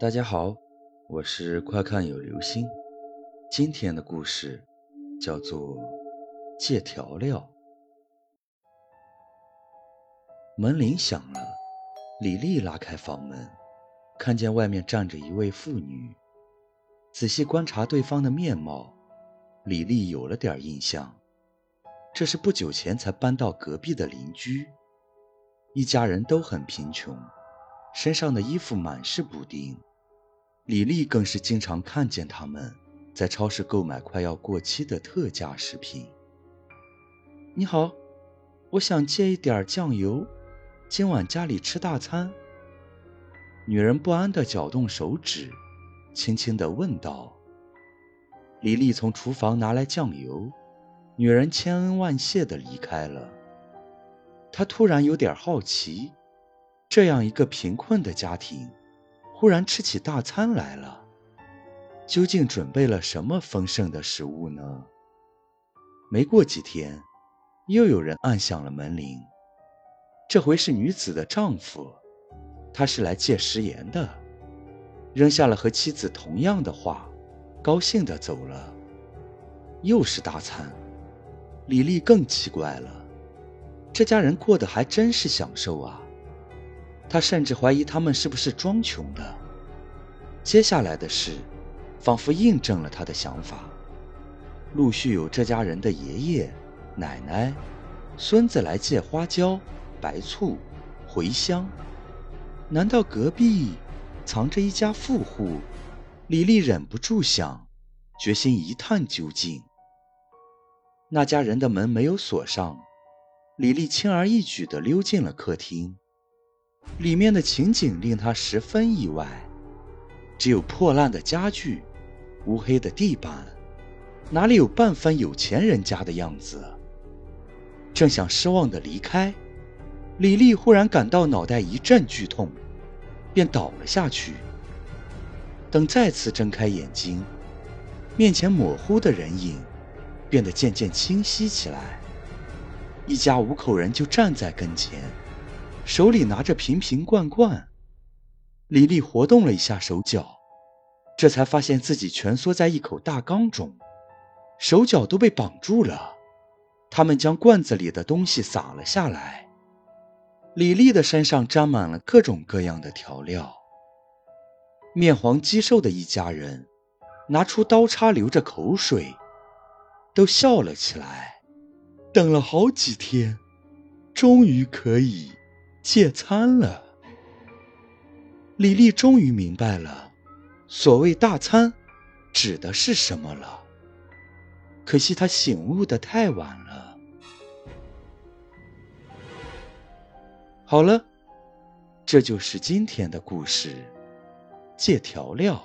大家好，我是快看有流星。今天的故事叫做《借调料》。门铃响了，李丽拉开房门，看见外面站着一位妇女。仔细观察对方的面貌，李丽有了点印象，这是不久前才搬到隔壁的邻居。一家人都很贫穷，身上的衣服满是补丁。李丽更是经常看见他们在超市购买快要过期的特价食品。你好，我想借一点酱油，今晚家里吃大餐。女人不安地搅动手指，轻轻地问道。李丽从厨房拿来酱油，女人千恩万谢地离开了。她突然有点好奇，这样一个贫困的家庭。忽然吃起大餐来了，究竟准备了什么丰盛的食物呢？没过几天，又有人按响了门铃，这回是女子的丈夫，他是来借食盐的，扔下了和妻子同样的话，高兴地走了。又是大餐，李丽更奇怪了，这家人过得还真是享受啊。他甚至怀疑他们是不是装穷的。接下来的事，仿佛印证了他的想法。陆续有这家人的爷爷、奶奶、孙子来借花椒、白醋、茴香。难道隔壁藏着一家富户？李丽忍不住想，决心一探究竟。那家人的门没有锁上，李丽轻而易举地溜进了客厅。里面的情景令他十分意外，只有破烂的家具、乌黑的地板，哪里有半分有钱人家的样子？正想失望的离开，李丽忽然感到脑袋一阵剧痛，便倒了下去。等再次睁开眼睛，面前模糊的人影变得渐渐清晰起来，一家五口人就站在跟前。手里拿着瓶瓶罐罐，李丽活动了一下手脚，这才发现自己蜷缩在一口大缸中，手脚都被绑住了。他们将罐子里的东西撒了下来，李丽的身上沾满了各种各样的调料。面黄肌瘦的一家人拿出刀叉，流着口水，都笑了起来。等了好几天，终于可以。戒餐了，李丽终于明白了，所谓大餐指的是什么了。可惜她醒悟的太晚了。好了，这就是今天的故事，戒调料。